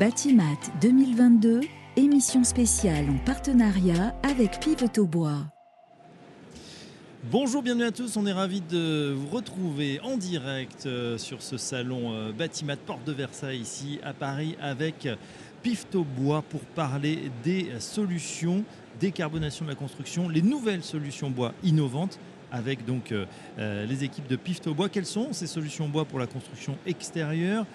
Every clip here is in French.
Batimat 2022, émission spéciale en partenariat avec Pivotal Bois. Bonjour, bienvenue à tous. On est ravis de vous retrouver en direct euh, sur ce salon euh, Batimat Porte de Versailles ici à Paris avec Pifto Bois pour parler des solutions décarbonation de la construction, les nouvelles solutions bois innovantes avec donc euh, les équipes de Pifto Bois. Quelles sont ces solutions bois pour la construction extérieure?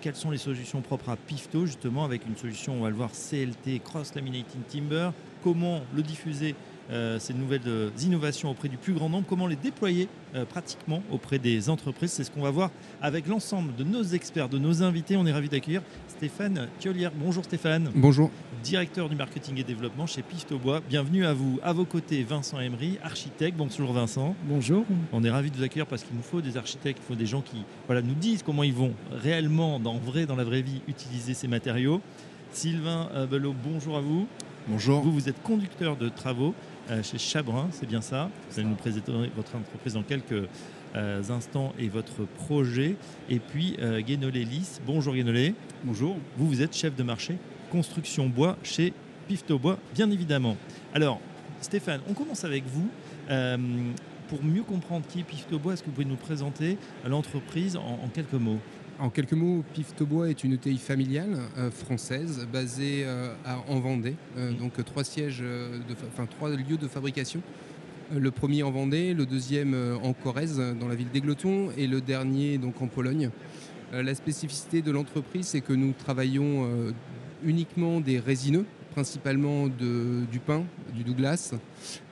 Quelles sont les solutions propres à Pifto justement avec une solution, on va le voir, CLT, Cross Laminating Timber Comment le diffuser euh, ces nouvelles euh, innovations auprès du plus grand nombre, comment les déployer euh, pratiquement auprès des entreprises? C'est ce qu'on va voir avec l'ensemble de nos experts, de nos invités. On est ravis d'accueillir Stéphane Thiolière. Bonjour Stéphane. Bonjour. Directeur du marketing et développement chez Bois. Bienvenue à vous. À vos côtés, Vincent Emery, architecte. Bonjour Vincent. Bonjour. On est ravis de vous accueillir parce qu'il nous faut des architectes, il faut des gens qui voilà, nous disent comment ils vont réellement, dans, vrai, dans la vraie vie, utiliser ces matériaux. Sylvain Belot, bonjour à vous. Bonjour. Vous, vous êtes conducteur de travaux euh, chez Chabrin, c'est bien ça. Vous allez nous présenter votre entreprise dans quelques euh, instants et votre projet. Et puis euh, Guénolé Lys. Bonjour Guénolé. Bonjour. Vous, vous êtes chef de marché construction bois chez Pifto Bois, bien évidemment. Alors, Stéphane, on commence avec vous. pour mieux comprendre qui est Pifto Bois, est-ce que vous pouvez nous présenter l'entreprise en quelques mots? En quelques mots, Piftobois est une ETI familiale euh, française basée euh, en Vendée. Euh, donc trois sièges, enfin trois lieux de fabrication. Le premier en Vendée, le deuxième en Corrèze, dans la ville d'Égletons, et le dernier donc en Pologne. La spécificité de l'entreprise, c'est que nous travaillons uniquement des résineux, principalement du pin, du Douglas,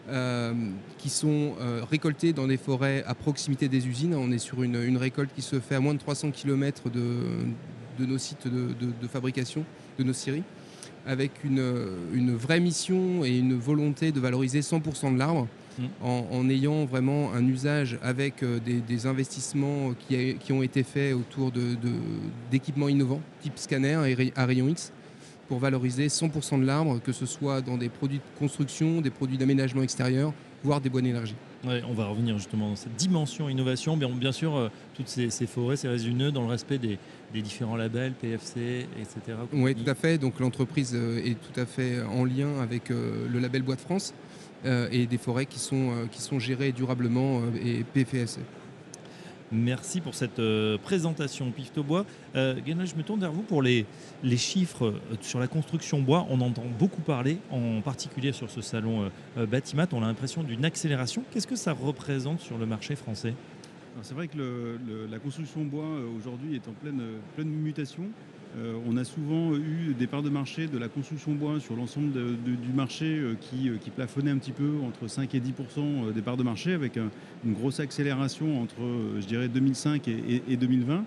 euh, qui sont euh, récoltés dans des forêts à proximité des usines. On est sur une, récolte qui se fait à moins de 300 km de, nos sites de, fabrication, de nos scieries, avec une, vraie mission et une volonté de valoriser 100% de l'arbre. Mmh. En, ayant vraiment un usage avec euh, des, investissements qui, ont été faits autour d'équipements innovants, type scanner à rayon X, pour valoriser 100% de l'arbre, que ce soit dans des produits de construction, des produits d'aménagement extérieur, voire des bois d'énergie. on va revenir justement dans cette dimension innovation. Bien, bien sûr, euh, toutes ces, forêts, ces résineux, dans le respect des, différents labels, PFC, etc. Oui, tout à fait. Donc l'entreprise euh, est tout à fait en lien avec euh, le label Bois de France et des forêts qui sont, qui sont gérées durablement et PFC. Merci pour cette euh, présentation Pifto Bois. Euh, je me tourne vers vous pour les, les chiffres euh, sur la construction bois. On entend beaucoup parler, en particulier sur ce salon Batimat. On a l'impression d'une accélération. Qu'est-ce que ça représente sur le marché français? C'est vrai que la construction bois aujourd'hui est en pleine, pleine mutation. Euh, on a souvent eu des parts de marché de la construction bois sur l'ensemble du marché euh, qui, euh, qui, plafonnait un petit peu entre 5 et 10% des parts de marché avec une grosse accélération entre, je dirais, 2005 et, 2020.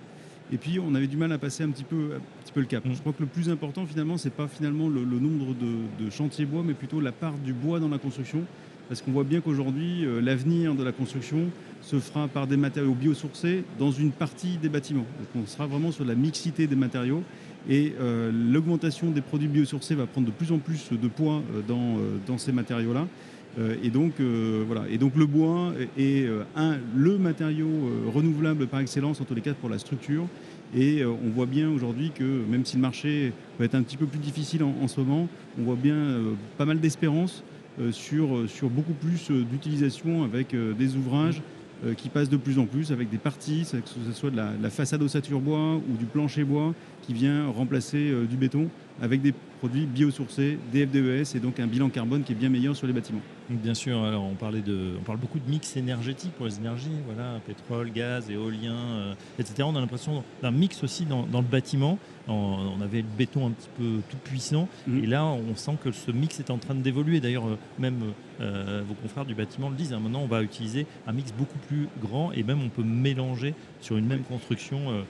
Et puis on avait du mal à passer un petit peu, un petit peu le cap. Mm. Je crois que le plus important finalement, c'est pas finalement le, nombre de, chantiers bois, mais plutôt la part du bois dans la construction. Parce qu'on voit bien qu'aujourd'hui, l'avenir de la construction se fera par des matériaux biosourcés dans une partie des bâtiments. Donc on sera vraiment sur la mixité des matériaux et euh, l'augmentation des produits biosourcés va prendre de plus en plus de poids euh, dans, euh, ces matériaux-là. et, donc, voilà. et donc le bois est un, le matériau renouvelable par excellence, en tous les cas pour la structure. Et on voit bien aujourd'hui que même si le marché va être un petit peu plus difficile en, en ce moment, on voit bien pas mal d'espérance sur, sur beaucoup plus d'utilisation avec des ouvrages euh, qui passe de plus en plus avec des parties, que ce soit de la, façade ossature bois ou du plancher bois qui vient remplacer euh, du béton avec des produits biosourcés, des FDES et donc un bilan carbone qui est bien meilleur sur les bâtiments. Bien sûr, alors on, parlait de, on parle beaucoup de mix énergétique pour les énergies, voilà, pétrole, gaz, éolien, euh, etc. On a l'impression d'un mix aussi dans, le bâtiment. On, avait le béton un petit peu tout puissant mhm. et là on sent que ce mix est en train d'évoluer. D'ailleurs, euh, même euh, vos confrères du bâtiment le disent, hein, maintenant on va utiliser un mix beaucoup plus grand et même on peut mélanger sur une même construction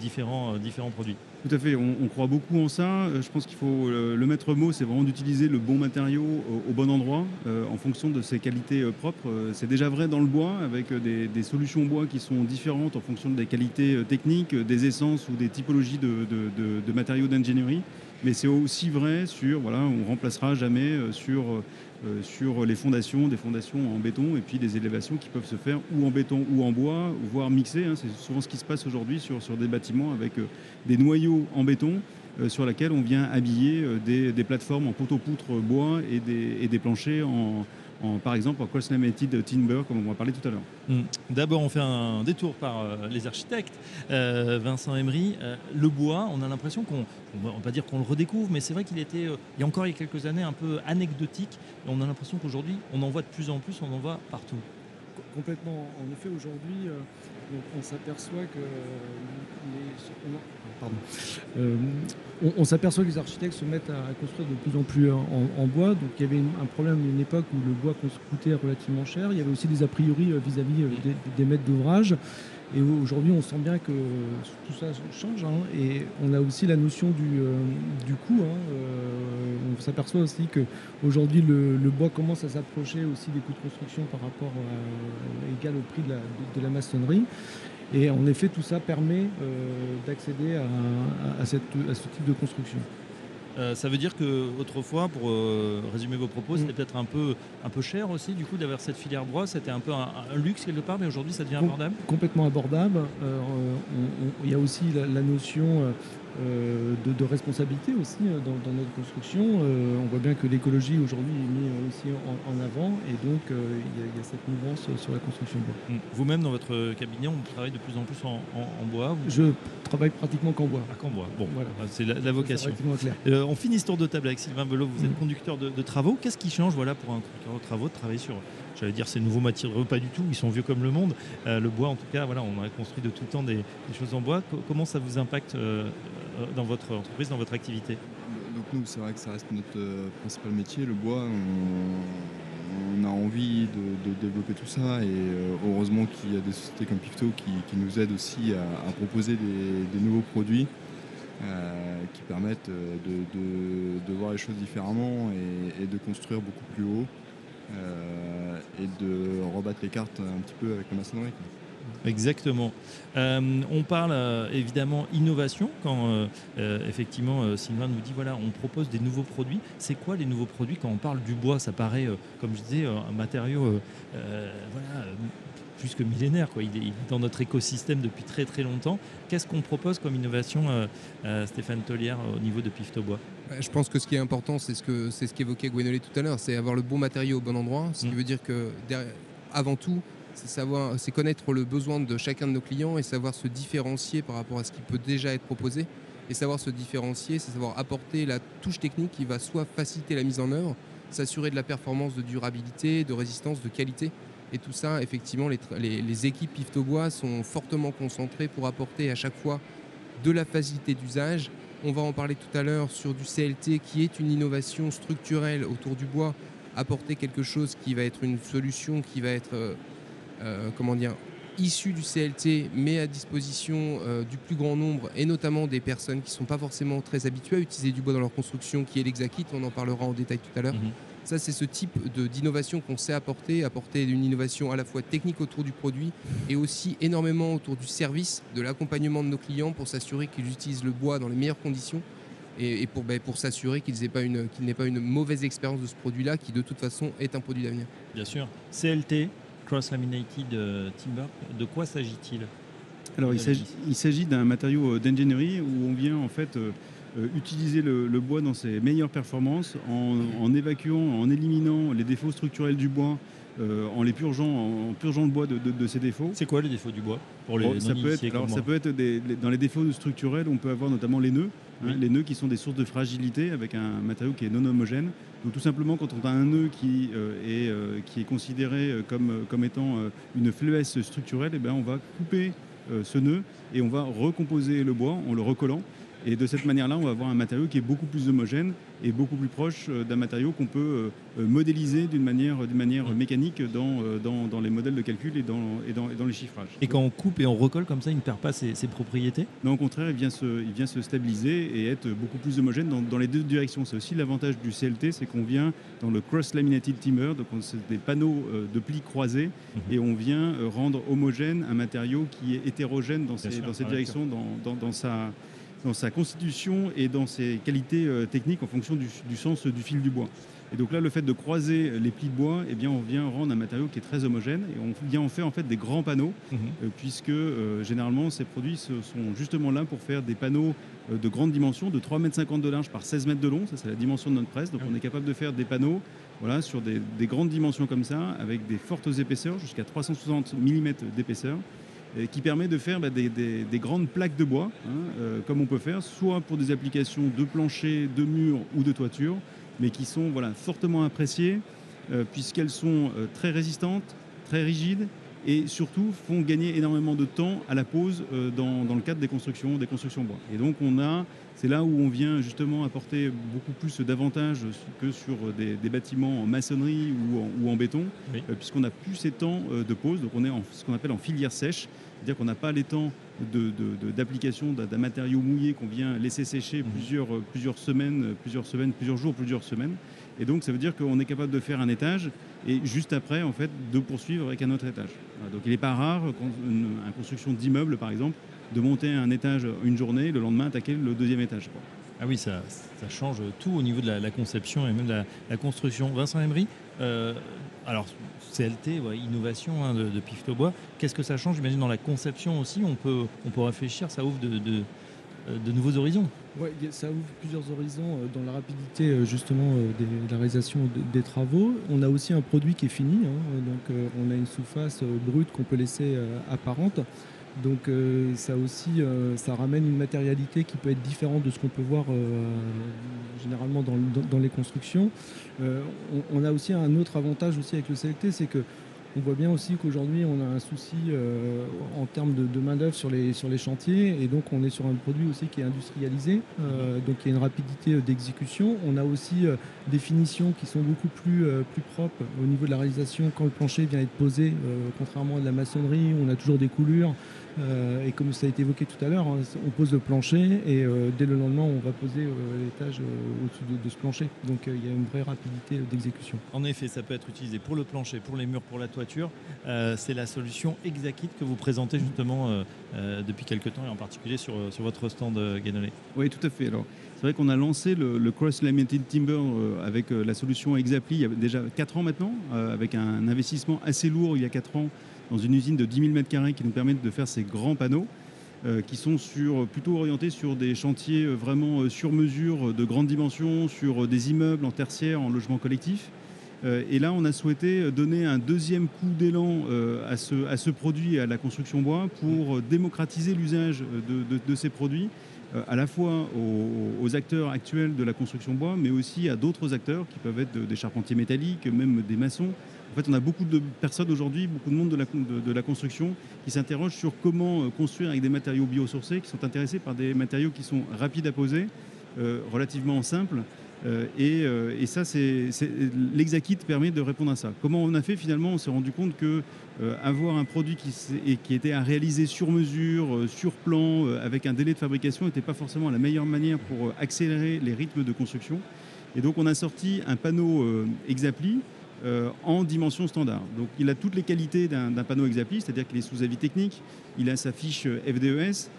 différents, différents produits. Tout à fait, on, croit beaucoup en ça. Euh, je pense qu'il faut euh, le maître mot, c'est vraiment d'utiliser le bon matériau au, bon endroit euh, en fonction de ses qualités propres. C'est déjà vrai dans le bois avec des, solutions bois qui sont différentes en fonction des qualités techniques, des essences ou des typologies de, matériaux d'ingénierie. Mais c'est aussi vrai sur, voilà, on remplacera jamais sur euh, sur les fondations, des fondations en béton et puis des élévations qui peuvent se faire ou en béton ou en bois, voire mixées. Hein. C'est souvent ce qui se passe aujourd'hui sur, sur des bâtiments avec euh, des noyaux en béton sur laquelle on vient habiller des, plateformes en poteau-poutre bois et des, et des planchers en, par exemple en cross-laminated timber, comme on va parler tout à l'heure. Hmm. D'abord, on fait un détour par euh, les architectes. Euh, Vincent Emery, euh, le bois, on a l'impression qu'on, on va pas dire qu'on le redécouvre, mais c'est vrai qu'il était, il y a encore il y a quelques années, un peu anecdotique. Et on a l'impression qu'aujourd'hui, on en voit de plus en plus, on en voit partout. Complètement. En effet, aujourd'hui, on, s'aperçoit que euh, on, s'aperçoit que les architectes se mettent à, construire de plus en plus en, bois. Donc il y avait un problème à une époque où le bois coûtait relativement cher. Il y avait aussi des a priori euh, vis-à-vis euh, des, maîtres d'ouvrage. Et aujourd'hui, on sent bien que tout ça change. Hein. et on a aussi la notion du, coût. Hein. on s'aperçoit aussi qu'aujourd'hui, le, le bois commence à s'approcher aussi des coûts de construction par rapport égal au prix de la maçonnerie. Et en effet, tout ça permet euh, d'accéder à, ce type de construction. Euh, ça veut dire que autrefois, pour euh, résumer vos propos, c'était mm. peut-être un peu, un peu cher aussi, du coup, d'avoir cette filière bois. C'était un peu un, luxe quelque part, mais aujourd'hui, ça devient abordable? Complètement abordable. Il y a aussi la notion euh, de, responsabilité aussi euh, dans, notre construction. Euh, on voit bien que l'écologie aujourd'hui est mise aussi en, avant et donc il y, a cette mouvance sur la construction bois. Hum. Vous-même dans votre cabinet, on travaille de plus en plus en, bois Je travaille pratiquement qu'en bois. Ah, qu'en bois, bon, voilà. c'est la, vocation. on finit ce tour de table avec Sylvain Belot, vous êtes hum. conducteur de, travaux. Qu'est-ce qui change voilà, pour un conducteur de travaux de travailler sur j'allais dire ces nouveaux matériaux, pas du tout, ils sont vieux comme le monde. le bois, en tout cas, voilà, on a construit de tout temps des, choses en bois. comment ça vous impacte euh, dans votre entreprise, dans votre activité? Donc nous, c'est vrai que ça reste notre euh, principal métier, le bois. On, a envie de, développer tout ça et euh, heureusement qu'il y a des sociétés comme Pifto qui, nous aident aussi à, proposer des, nouveaux produits qui permettent de, voir les choses différemment et, de construire beaucoup plus haut et de rebattre les cartes un petit peu avec la maçonnerie. Exactement. Euh, on parle euh, évidemment innovation quand euh, effectivement Sylvain nous dit voilà on propose des nouveaux produits. C'est quoi les nouveaux produits quand on parle du bois? Ça paraît comme je disais un matériau voilà plus que millénaire quoi. Il est, dans notre écosystème depuis très très longtemps. Qu'est-ce qu'on propose comme innovation Stéphane Tollière au niveau de Pifto Bois? Je pense que ce qui est important, c'est ce que c'est ce qu'évoquait Gwenolet tout à l'heure, c'est avoir le bon matériau au bon endroit, ce qui mm. veut dire que avant tout, c'est connaître le besoin de chacun de nos clients et savoir se différencier par rapport à ce qui peut déjà être proposé. Et savoir se différencier, c'est savoir apporter la touche technique qui va soit faciliter la mise en œuvre, s'assurer de la performance, de durabilité, de résistance, de qualité. Et tout ça, effectivement, les, les, équipes Piftobois sont fortement concentrées pour apporter à chaque fois de la facilité d'usage. On va en parler tout à l'heure sur du CLT qui est une innovation structurelle autour du bois, apporter quelque chose qui va être une solution qui va être euh, comment dire, issus du CLT, mais à disposition euh, du plus grand nombre, et notamment des personnes qui ne sont pas forcément très habituées à utiliser du bois dans leur construction, qui est l'exakit, on en parlera en détail tout à l'heure. Mhm. Ça, c'est ce type d'innovation qu'on sait apporter, apporter une innovation à la fois technique autour du produit et aussi énormément autour du service, de l'accompagnement de nos clients pour s'assurer qu'ils utilisent le bois dans les meilleures conditions et, pour, ben, pour s'assurer qu'ils n'aient pas, une, pas une mauvaise expérience de ce produit-là, qui de toute façon est un produit d'avenir. Bien sûr. CLT, cross-laminated euh, timber, de quoi s'agit-il? Alors il s'agit d'un matériau euh, d'ingénierie où on vient en fait euh, utiliser le, bois dans ses meilleures performances en, évacuant, en éliminant les défauts structurels du bois, en les purgeant, en purgeant le bois de, de, ses défauts. C'est quoi les défauts du bois pour les ça, peut être, alors, ça peut être dans les défauts structurels, on peut avoir notamment les nœuds, hein, les nœuds qui sont des sources de fragilité avec un matériau qui est non homogène. Donc tout simplement, quand on a un nœud qui, euh, est, euh, qui est considéré euh, comme, comme étant une faiblesse structurelle, eh bien on va couper ce nœud et on va recomposer le bois en le recollant. Et de cette manière-là, on va avoir un matériau qui est beaucoup plus homogène et beaucoup plus proche euh, d'un matériau qu'on peut euh, euh, modéliser d'une manière, manière mmh. mécanique dans, dans, les modèles de calcul et dans, et dans, dans, les chiffrages. Et quand on coupe et on recolle comme ça, il ne perd pas ses, propriétés? Non, au contraire, il vient, se, il vient se stabiliser et être beaucoup plus homogène dans, les deux directions. C'est aussi l'avantage du CLT, c'est qu'on vient dans le cross-laminated timber, donc c'est des panneaux de plis croisés, mmh. et on vient rendre homogène un matériau qui est hétérogène dans ses, dans ses directions, dans, dans, sa dans sa constitution et dans ses qualités euh, techniques en fonction du, du sens du fil du bois. Et donc là, le fait de croiser les plis de bois, eh bien, on vient rendre un matériau qui est très homogène et on vient en faire en fait des grands panneaux, Mhm. euh, puisque euh, généralement ces produits sont justement là pour faire des panneaux euh, de grande dimension, de 3,50 m de large par 16 mètres de long, ça c'est la dimension de notre presse, donc on est capable de faire des panneaux voilà, sur des, des grandes dimensions comme ça, avec des fortes épaisseurs, jusqu'à 360 mm d'épaisseur, qui permet de faire bah, des, des- des grandes plaques de bois, hein, euh, comme on peut faire, soit pour des applications de plancher, de mur ou de toiture, mais qui sont voilà, fortement appréciées, euh, puisqu'elles sont euh, très résistantes, très rigides, et surtout font gagner énormément de temps à la pose dans, dans le cadre des constructions, des constructions bois. Et donc on a, c'est là où on vient justement apporter beaucoup plus d'avantages que sur des, des bâtiments en maçonnerie ou en, ou en béton, Oui. euh, puisqu'on n'a plus ces temps euh, de pose. Donc on est en ce qu'on appelle en filière sèche, c'est-à-dire qu'on n'a pas les temps d'application d'un matériau mouillé qu'on vient laisser sécher Mhm. plusieurs, euh, plusieurs semaines, plusieurs semaines, plusieurs jours, plusieurs semaines. Et donc ça veut dire qu'on est capable de faire un étage et juste après en fait de poursuivre avec un autre étage. Voilà, donc il n'est pas rare une construction d'immeuble par exemple de monter un étage une journée, le lendemain attaquer le deuxième étage. quoi. Ah oui, ça, ça change tout au niveau de la, la conception et même de la, la construction. Vincent Emery, euh, alors CLT, ouais, innovation hein, de, de Pifto Bois, qu'est-ce que ça change J'imagine dans la conception aussi, on peut, on peut réfléchir, ça ouvre de, de- de nouveaux horizons. A- ça ouvre plusieurs horizons euh, dans la rapidité euh, justement des- de la réalisation de- des travaux. On a aussi un produit qui est fini, hein, donc on a une sous-face brute qu'on peut laisser apparente. Donc euh, ça aussi, euh, ça ramène une matérialité qui peut être différente de ce qu'on peut voir euh, généralement dans, dans- les constructions. Euh, on, on a aussi un autre avantage aussi avec le CLT, c'est que on voit bien aussi qu'aujourd'hui on a un souci euh, en termes de, de main-d'œuvre sur les, sur les chantiers et donc on est sur un produit aussi qui est industrialisé, euh, donc il y a une rapidité d'exécution. On a aussi des finitions qui sont beaucoup plus, plus propres au niveau de la réalisation quand le plancher vient être posé, contrairement à de la maçonnerie, on a toujours des coulures. Euh, et comme ça a été évoqué tout à l'heure, hein, on pose le plancher et euh, dès le lendemain on va poser euh, l'étage euh, au-dessus de, de ce plancher. Donc euh, il y a une vraie rapidité euh, d'exécution. En effet, ça peut être utilisé pour le plancher, pour les murs, pour la toiture. Euh, c'est la solution Exacit que vous présentez justement euh, euh, depuis quelques temps et en particulier sur, sur votre stand euh, Guénolé. Oui, tout à fait. Alors, c'est vrai qu'on a lancé le, le Cross Laminated Timber euh, avec euh, la solution Exapli il y a déjà 4 ans maintenant, euh, avec un investissement assez lourd il y a 4 ans dans une usine de 10 000 m2 qui nous permet de faire ces grands panneaux. qui sont sur, plutôt orientés sur des chantiers vraiment sur mesure, de grande dimension, sur des immeubles en tertiaire, en logement collectif. Et là, on a souhaité donner un deuxième coup d'élan à, ce, à ce produit à la construction bois pour démocratiser l'usage de, de- ces produits à la fois aux, acteurs actuels de la construction bois, mais aussi à d'autres acteurs qui peuvent être de- des charpentiers métalliques, même des maçons. En fait, on a beaucoup de personnes aujourd'hui, beaucoup de monde de la construction qui s'interrogent sur comment euh, construire avec des matériaux biosourcés, qui sont intéressés par des matériaux qui sont rapides à poser, euh, relativement simples. Euh, et, euh, et ça, c'est, l'Exakit permet de répondre à ça. Comment on a fait finalement On s'est rendu compte que euh, avoir un produit qui, était à réaliser sur mesure, sur plan, avec un délai de fabrication, n'était pas forcément la meilleure manière pour accélérer les rythmes de construction. Et donc on a sorti un panneau Exapli en dimension standard. Donc il a toutes les qualités d'un, panneau Exapli, c'est-à-dire qu'il est sous avis technique, il a sa fiche FDES,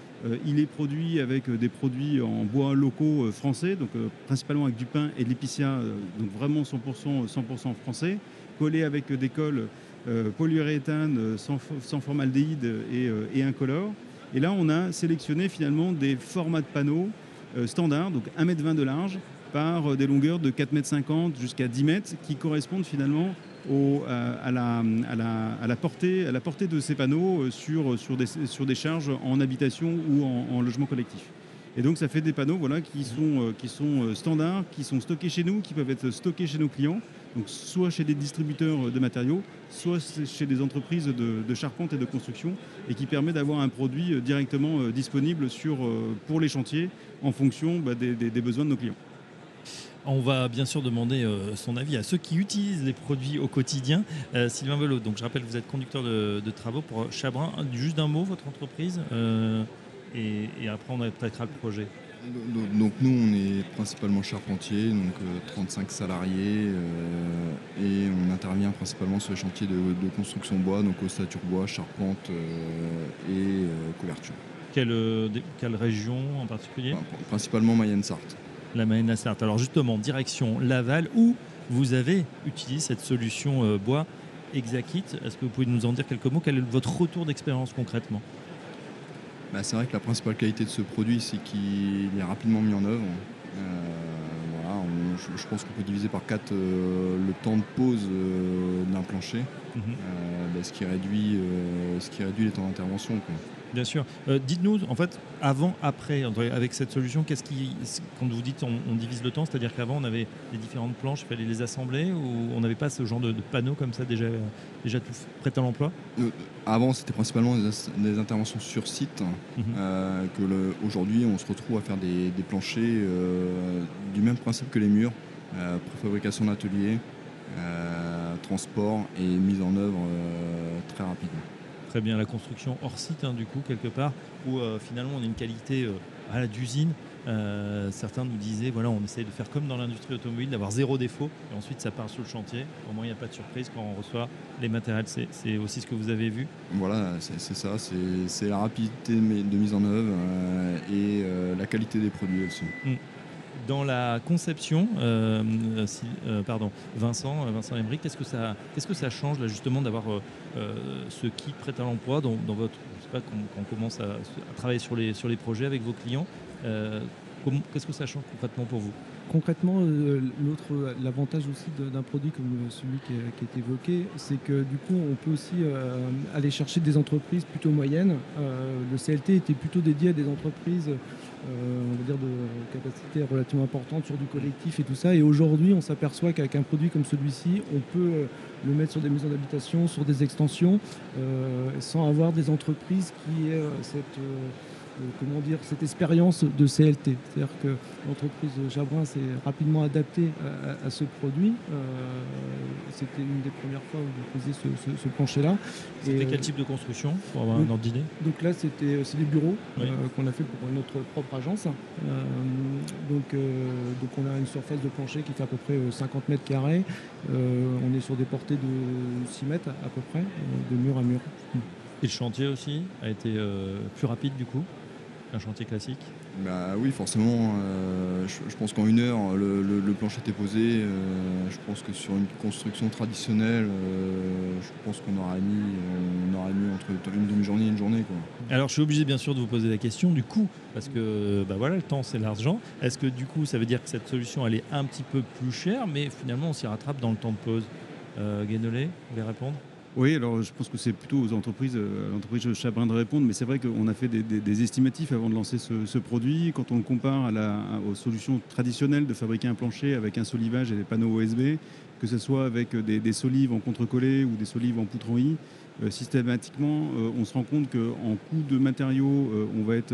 il est produit avec euh, des produits en bois locaux euh, français, donc euh, principalement avec du pin et de l'épicéa, euh, donc vraiment 100%, 100% français, collé avec euh, des euh, polyuréthane euh, sans, sans formaldéhyde et, euh, et incolore. Et là, on a sélectionné finalement des formats de panneaux euh, standards, donc 1,20 m de large, par euh, des longueurs de 4,50 m jusqu'à 10 m, qui correspondent finalement au- à, la, portée, de ces panneaux euh, sur, des, charges en habitation ou en, en logement collectif. Et donc ça fait des panneaux voilà, qui, sont, euh, euh, standards, qui sont stockés chez nous, qui peuvent être stockés chez nos clients, soit chez des distributeurs de matériaux, soit chez des entreprises de, charpente et de construction, et qui permet d'avoir un produit euh, directement euh, disponible euh, pour les chantiers en fonction bah, des besoins de nos clients. On va bien sûr demander euh, son avis à ceux qui utilisent les produits au quotidien. Euh, Sylvain Velot, donc je rappelle, vous êtes conducteur de, de travaux pour Chabrin. Juste d'un mot, votre entreprise, euh, et, et après on attaquera le projet. Donc, nous, on est principalement charpentier, donc euh, 35 salariés, et on intervient principalement sur les chantiers de, de construction bois, donc ossature bois, charpente et couverture. Quelle, région en particulier? Principalement Mayenne-Sarthe. La Mayenne Sarthe. Alors justement, direction Laval, où vous avez utilisé cette solution euh, bois Exacit. Est-ce que vous pouvez nous en dire quelques mots? Quel est votre retour d'expérience concrètement? Bah, c'est vrai que la principale qualité de ce produit, c'est qu'il est rapidement mis en œuvre. Euh, voilà, on- je, je pense qu'on peut diviser par 4 le temps de pause euh, d'un plancher, Mhm. euh, bah, ce, qui réduit, euh, ce qui réduit les temps d'intervention. Bien sûr. Euh, Dites-nous, en fait, avant, après, avec cette solution, qu'est-ce qui, quand vous dites on, on divise le temps, c'est-à-dire qu'avant on avait les différentes planches, il fallait les assembler, ou on n'avait pas ce genre de, de panneaux comme ça déjà, déjà tout prêt à l'emploi? Euh, avant, c'était principalement des, interventions sur site. Mhm. euh, que le- aujourd'hui, on se retrouve à faire des, des planchers euh, du même principe que les murs, préfabrication d'atelier, transport et mise en œuvre très rapide. Très bien, la construction hors site, hein, du coup, quelque part, où euh, finalement on a une qualité euh, à la d'usine. Euh, certains nous disaient, voilà, on essaye de faire comme dans l'industrie automobile, d'avoir zéro défaut, et ensuite ça part sur le chantier. Au moins, il n'y a pas de surprise quand on reçoit les matériels. C'est aussi ce que vous avez vu. Voilà, c'est ça, c'est la rapidité de, mi- de mise en œuvre euh, et euh, la qualité des produits aussi. Dans la conception, euh, euh, euh, pardon, Vincent, Vincent qu'est-ce que ça, qu'est-ce que ça change là justement d'avoir ce kit prêt à l'emploi dans, votre, je sais pas, quand, on commence à, à travailler sur les sur les projets avec vos clients, qu'est-ce que ça change concrètement pour vous? Concrètement, euh, l'avantage aussi d'un produit comme celui qui est, évoqué, c'est que du coup, on peut aussi euh, aller chercher des entreprises plutôt moyennes. Euh, le CLT était plutôt dédié à des entreprises, on va dire, de capacité relativement importante sur du collectif et tout ça. Et aujourd'hui, on s'aperçoit qu'avec un produit comme celui-ci, on peut le mettre sur des maisons d'habitation, sur des extensions, sans avoir des entreprises qui aient cette... euh, comment dire, cette expérience de CLT. C'est-à-dire que l'entreprise Jabrin s'est rapidement adaptée à, ce produit. Euh, C'était une des premières fois où vous faisiez ce, ce- ce plancher-là. C'était quel euh, type de construction pour avoir donc- un ordre d'idée? donc là, c'était c'est des bureaux Oui. euh, qu'on a fait pour notre propre agence. Euh, donc, donc on a une surface de plancher qui fait à peu près euh, 50 mètres carrés. On est sur des portées de 6 mètres à peu près, de mur à mur. Et le chantier aussi a été plus rapide du coup? Qu'un chantier classique. Bah oui, forcément, euh, je, je pense qu'en une heure, le, le- le plancher était posé. euh, je pense que sur une construction traditionnelle, euh, je pense qu'on aurait mis, on aurait mis entre une demi-journée et une journée. Quoi. Alors je suis obligé bien sûr de vous poser la question du coût, parce que bah voilà, le temps c'est l'argent. Est-ce que du coup ça veut dire que cette solution elle est un petit peu plus chère, mais finalement on s'y rattrape dans le temps de pause? Guénolé, vous voulez répondre? Oui, alors je pense que c'est plutôt aux entreprises, euh, à l'entreprise Chabrin de répondre, mais c'est vrai qu'on a fait des, estimatifs avant de lancer ce, produit. Quand on le compare à la- aux solutions traditionnelles de fabriquer un plancher avec un solivage et des panneaux OSB, que ce soit avec des, solives en contre-collé ou des solives en poutre en I, euh, systématiquement, euh, on se rend compte qu'en coût de matériaux, on va être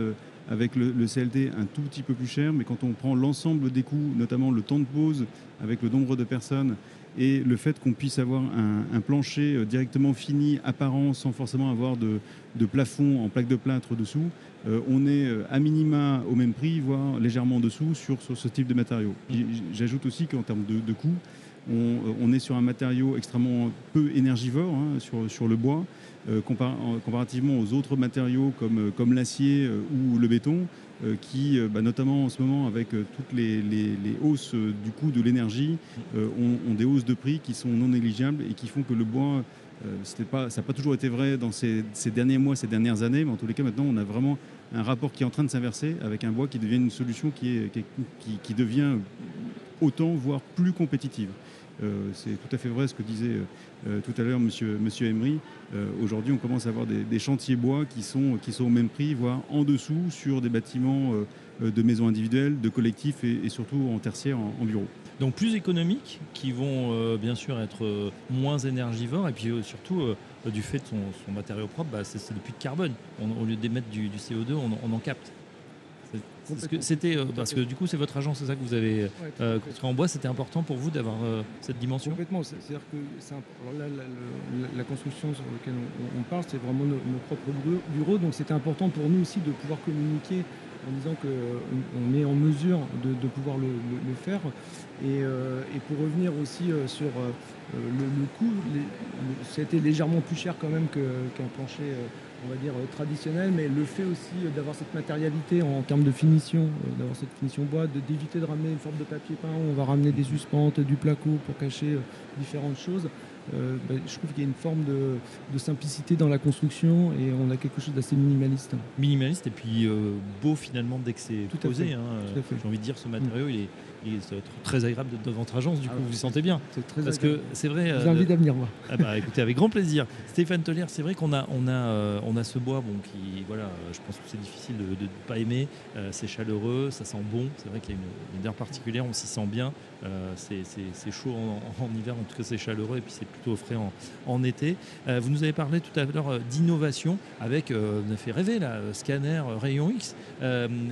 avec le, le CLT un tout petit peu plus cher, mais quand on prend l'ensemble des coûts, notamment le temps de pause avec le nombre de personnes et le fait qu'on puisse avoir un, un plancher euh, directement fini, apparent, sans forcément avoir de, de plafond en plaque de plâtre dessous, euh, on est euh, à minima au même prix, voire légèrement en dessous sur, sur ce type de matériau. J- J'ajoute aussi qu'en termes de, de coût, on, on est sur un matériau extrêmement peu énergivore hein, sur, sur le bois, euh, compar- en- comparativement aux autres matériaux comme, comme l'acier euh, ou le béton, qui, euh, bah, notamment en ce moment avec euh, toutes les, hausses euh, du coût de l'énergie, euh, ont, des hausses de prix qui sont non négligeables et qui font que le bois, euh, pas, ça n'a pas toujours été vrai dans ces, derniers mois, ces dernières années, mais en tous les cas maintenant on a vraiment un rapport qui est en train de s'inverser avec un bois qui devient une solution qui, est, qui devient autant, voire plus compétitive. Euh, c'est tout à fait vrai ce que disait euh, euh, tout à l'heure Monsieur, Emery. Aujourd'hui, on commence à avoir des, chantiers bois qui sont, au même prix, voire en dessous, sur des bâtiments de maisons individuelles, de collectifs et, surtout en tertiaire, en, en bureau. Donc plus économiques, qui vont bien sûr être moins énergivores, et puis surtout du fait de son, matériau propre, bah, c'est des puits de carbone. On- au lieu d'émettre du, du CO2, on, en- on en capte. C'est- c'est ce que- C'était euh, parce que du coup c'est votre agence, c'est ça que vous avez Ouais, à euh, fait. construit en bois. C'était important pour vous d'avoir euh, cette dimension? Complètement. C'est- C'est-à-dire que un- là, la, construction sur laquelle on, on parle, c'est vraiment nos, nos propres bureaux-. Donc c'était important pour nous aussi de pouvoir communiquer en disant qu'on est en mesure de, de pouvoir le, le- le faire. Et, euh, et pour revenir aussi euh, sur euh, le, le coût, été légèrement plus cher quand même qu'un plancher euh, on va dire, traditionnel, mais le fait aussi d'avoir cette matérialité en, termes de finition, d'avoir cette finition bois, d'éviter de, ramener une forme de papier peint où on va ramener des suspentes, du placo pour cacher différentes choses. Euh, bah, je trouve qu'il y a une forme de, simplicité dans la construction et on a quelque chose d'assez minimaliste. Minimaliste et puis euh, beau finalement dès que c'est posé. Hein. J'ai envie de dire ce matériau il est être très agréable d'être devant votre agence, du ah coup, vous vous sentez bien. C'est très Parce que c'est vrai. J'ai envie d'avenir voir. Ah bah, écoutez, avec grand plaisir. Stéphane Toller, c'est vrai qu'on a, on a, euh, on a ce bois bon, qui, voilà, euh, je pense que c'est difficile de ne pas aimer. Euh, c'est chaleureux, ça sent bon. C'est vrai qu'il y a une, une particulière, on s'y sent bien. c'est chaud en, hiver, en tout cas c'est chaleureux, et puis c'est plutôt frais en, en été. vous nous avez parlé tout à l'heure d'innovation avec, vous fait rêver, là, scanner, rayon X.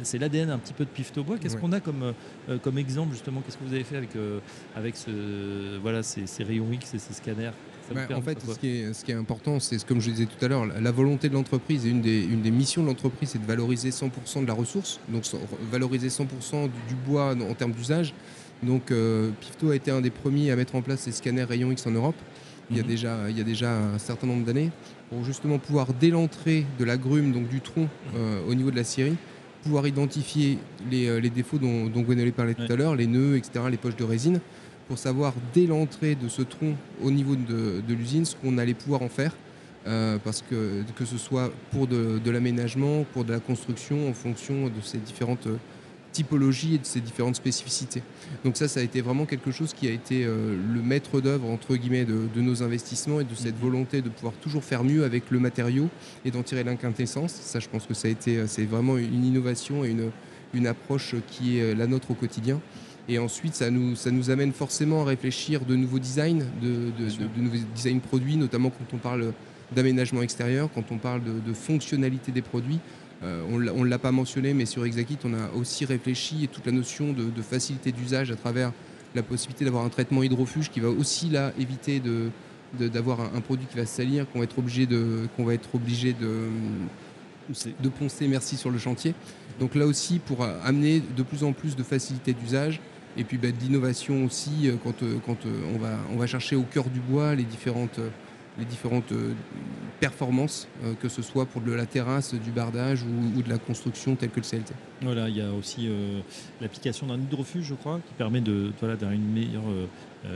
c'est l'ADN un petit peu de Pifto Bois. Qu'est-ce qu'on a comme, comme exemple justement, qu'est-ce que vous avez fait avec, euh, avec ce, voilà, ces, rayons X et ces scanners? Bah, en fait, ce qui, est, ce qui, est, important, c'est comme je disais tout à l'heure, la volonté de l'entreprise et une des, une des missions de l'entreprise, c'est de valoriser 100% de la ressource, donc valoriser 100% du, bois en termes d'usage. Donc euh, Pifto a été un des premiers à mettre en place ces scanners rayons X en Europe. Il y, a mhm. déjà, il y a déjà un certain nombre d'années, pour justement pouvoir, dès l'entrée de la grume, donc du tronc, euh, au niveau de la scierie, pouvoir identifier les, euh, défauts dont, dont parlait tout à l'heure, les nœuds, etc., les poches de résine, pour savoir dès l'entrée de ce tronc au niveau de, l'usine ce qu'on allait pouvoir en faire. Euh, parce que que ce soit pour de, de l'aménagement, pour de la construction, en fonction de ces différentes typologie et de ses différentes spécificités. Donc ça, ça a été vraiment quelque chose qui a été euh, le maître d'œuvre, entre guillemets, de, nos investissements et de cette mhm. volonté de pouvoir toujours faire mieux avec le matériau et d'en tirer l'inquintessence. Ça, je pense que ça a été, euh, c'est vraiment une innovation et une, une approche qui est la nôtre au quotidien. Et ensuite, ça nous, ça nous amène forcément à réfléchir de nouveaux designs, de, de, nouveaux designs produits, notamment quand on parle d'aménagement extérieur, quand on parle de, fonctionnalité des produits. Euh, on ne l'a pas mentionné, mais sur Exakit, on a aussi réfléchi et toute la notion de, facilité d'usage à travers la possibilité d'avoir un traitement hydrofuge qui va aussi là éviter de, d'avoir un, produit qui va salir, qu'on va être obligé de, qu'on va être obligé de, de poncer, merci, sur le chantier. Donc là aussi, pour amener de plus en plus de facilité d'usage, et puis bah, d'innovation aussi, euh, quand, euh, quand on, va, on va chercher au cœur du bois les différentes les différentes euh, performances, euh, que ce soit pour de la terrasse, du bardage ou, de la construction telle que le CLT. Voilà, il y a aussi euh, l'application d'un hydrofuge, je crois, qui permet de, voilà, d'avoir une meilleure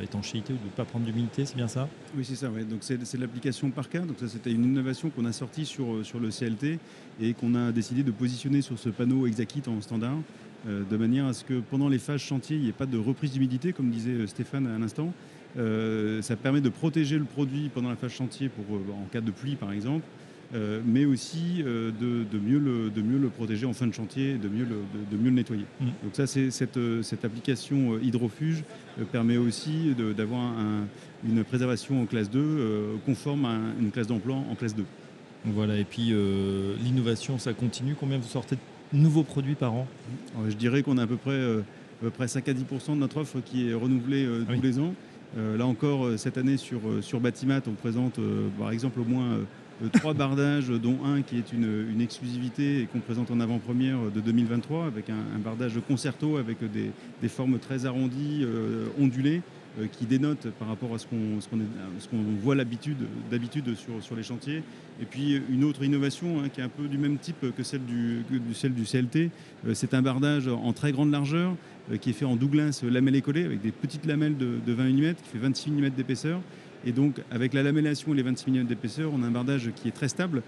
étanchéité ou de ne pas prendre d'humidité, c'est bien ça? Oui, c'est ça. Ouais. Donc c'est, l'application Parka. Donc ça, c'était une innovation qu'on a sortie sur, sur le CLT et qu'on a décidé de positionner sur ce panneau Exacit en standard. de manière à ce que pendant les phases chantier, il n'y ait pas de reprise d'humidité, comme disait Stéphane à l'instant, ça permet de protéger le produit pendant la phase chantier pour, euh, en cas de pluie par exemple, euh, mais aussi de, mieux le, de mieux le protéger en fin de chantier, de mieux le, de, mieux le nettoyer. Mm. Donc ça, c'est cette, cette, application hydrofuge permet aussi d'avoir une préservation en classe 2 conforme à une classe d'emploi en classe 2. Voilà, et puis l'innovation, ça continue. Combien vous sortez de nouveaux produits par an? Je dirais qu'on a à peu près, à peu près 5 à 10% de notre offre qui est renouvelée tous les ans. Euh, là encore, euh, cette année sur, euh, sur Batimat, on présente par exemple au moins trois bardages, dont un qui est une, exclusivité et qu'on présente en avant-première de 2023 avec un, bardage concerto avec des, formes très arrondies, ondulées. Euh, qui dénote par rapport à ce qu'on voit d'habitude sur, sur les chantiers. Et puis une autre innovation hein, qui est un peu du même type que celle du, celle du CLT, euh, c'est un bardage en très grande largeur euh, qui est fait en Douglas lamellé écolé avec des petites lamelles de, 20 mm qui fait 26 mm d'épaisseur. Et donc avec la lamellation et les 26 mm d'épaisseur, on a un bardage qui est très stable,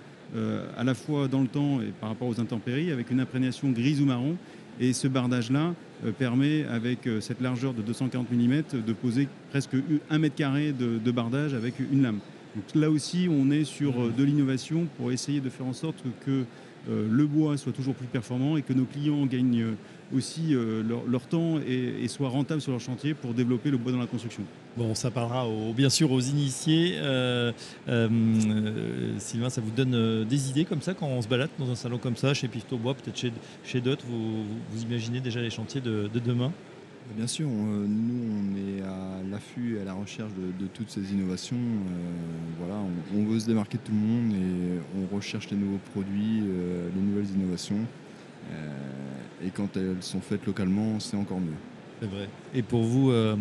à la fois dans le temps et par rapport aux intempéries, avec une imprégnation grise ou marron et ce bardage-là euh, permet, avec euh, cette largeur de 240 mm, de poser presque un mètre carré de, bardage avec une lame. Donc là aussi, on est sur euh, de l'innovation pour essayer de faire en sorte que le bois soit toujours plus performant et que nos clients gagnent aussi leur, temps et, soient rentables sur leur chantier pour développer le bois dans la construction. Bon, ça parlera bien sûr aux initiés. Sylvain, ça vous donne des idées comme ça quand on se balade dans un salon comme ça, chez Pifto Bois, peut-être chez, chez d'autres, vous, imaginez déjà les chantiers de, demain? Bien sûr, nous on est à l'affût et à la recherche de, toutes ces innovations. voilà, on, veut se démarquer de tout le monde et on recherche les nouveaux produits, les nouvelles innovations. et quand elles sont faites localement, c'est encore mieux. C'est vrai. Et pour vous, euh,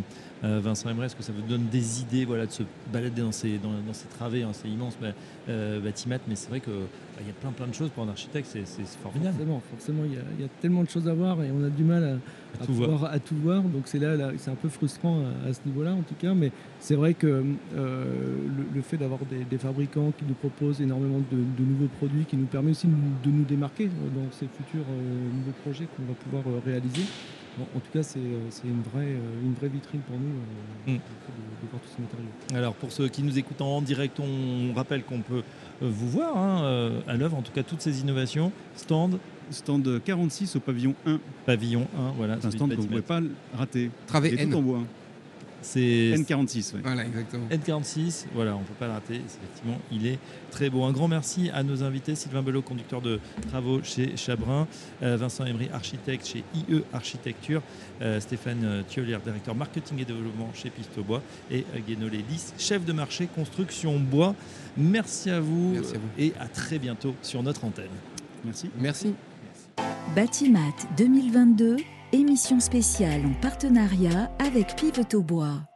euh, Vincent Emery, est-ce que ça vous donne des idées voilà, de se balader dans ces, dans, dans ces travées, hein, c'est immense bah, euh, bâtiment, mais c'est vrai qu'il bah, y a plein plein de choses pour un architecte, c'est, formidable. Forcément, forcément, il y, a, il y a tellement de choses à voir et on a du mal à, À à tout pouvoir- voir. à tout voir. Donc c'est là, là, c'est un peu frustrant à, ce niveau-là en tout cas. Mais c'est vrai que euh, le, le fait d'avoir des, des fabricants qui nous proposent énormément de, de nouveaux produits, qui nous permet aussi de nous- de nous démarquer dans ces futurs euh, nouveaux projets qu'on va pouvoir réaliser. Bon, en tout cas, c'est euh, c'est une vraie, euh, une vraie vitrine pour nous euh, Mm. de, de voir tous ces matériaux. Alors pour ceux qui nous écoutent en direct, on rappelle qu'on peut vous voir hein, à l'œuvre, en tout cas toutes ces innovations, stand, Stand 46 au pavillon 1. pavillon 1, voilà. C'est un stand que vous ne pouvez pas rater. Est N. tout en bois. C'est N46, ouais. Voilà, exactement. N46, voilà, on ne peut pas le rater. Effectivement, il est très beau. Un grand merci à nos invités Sylvain Belot, conducteur de travaux chez Chabrin, euh, Vincent Emery, architecte chez IE Architecture, euh, Stéphane euh, Thiolière, directeur marketing et développement chez Pistobois, et euh, Guénolé Lys, chef de marché construction bois. Merci à vous, Merci à vous. et à très bientôt sur notre antenne. Merci. Merci. Batimat 2022, émission spéciale en partenariat avec Pivotal Bois.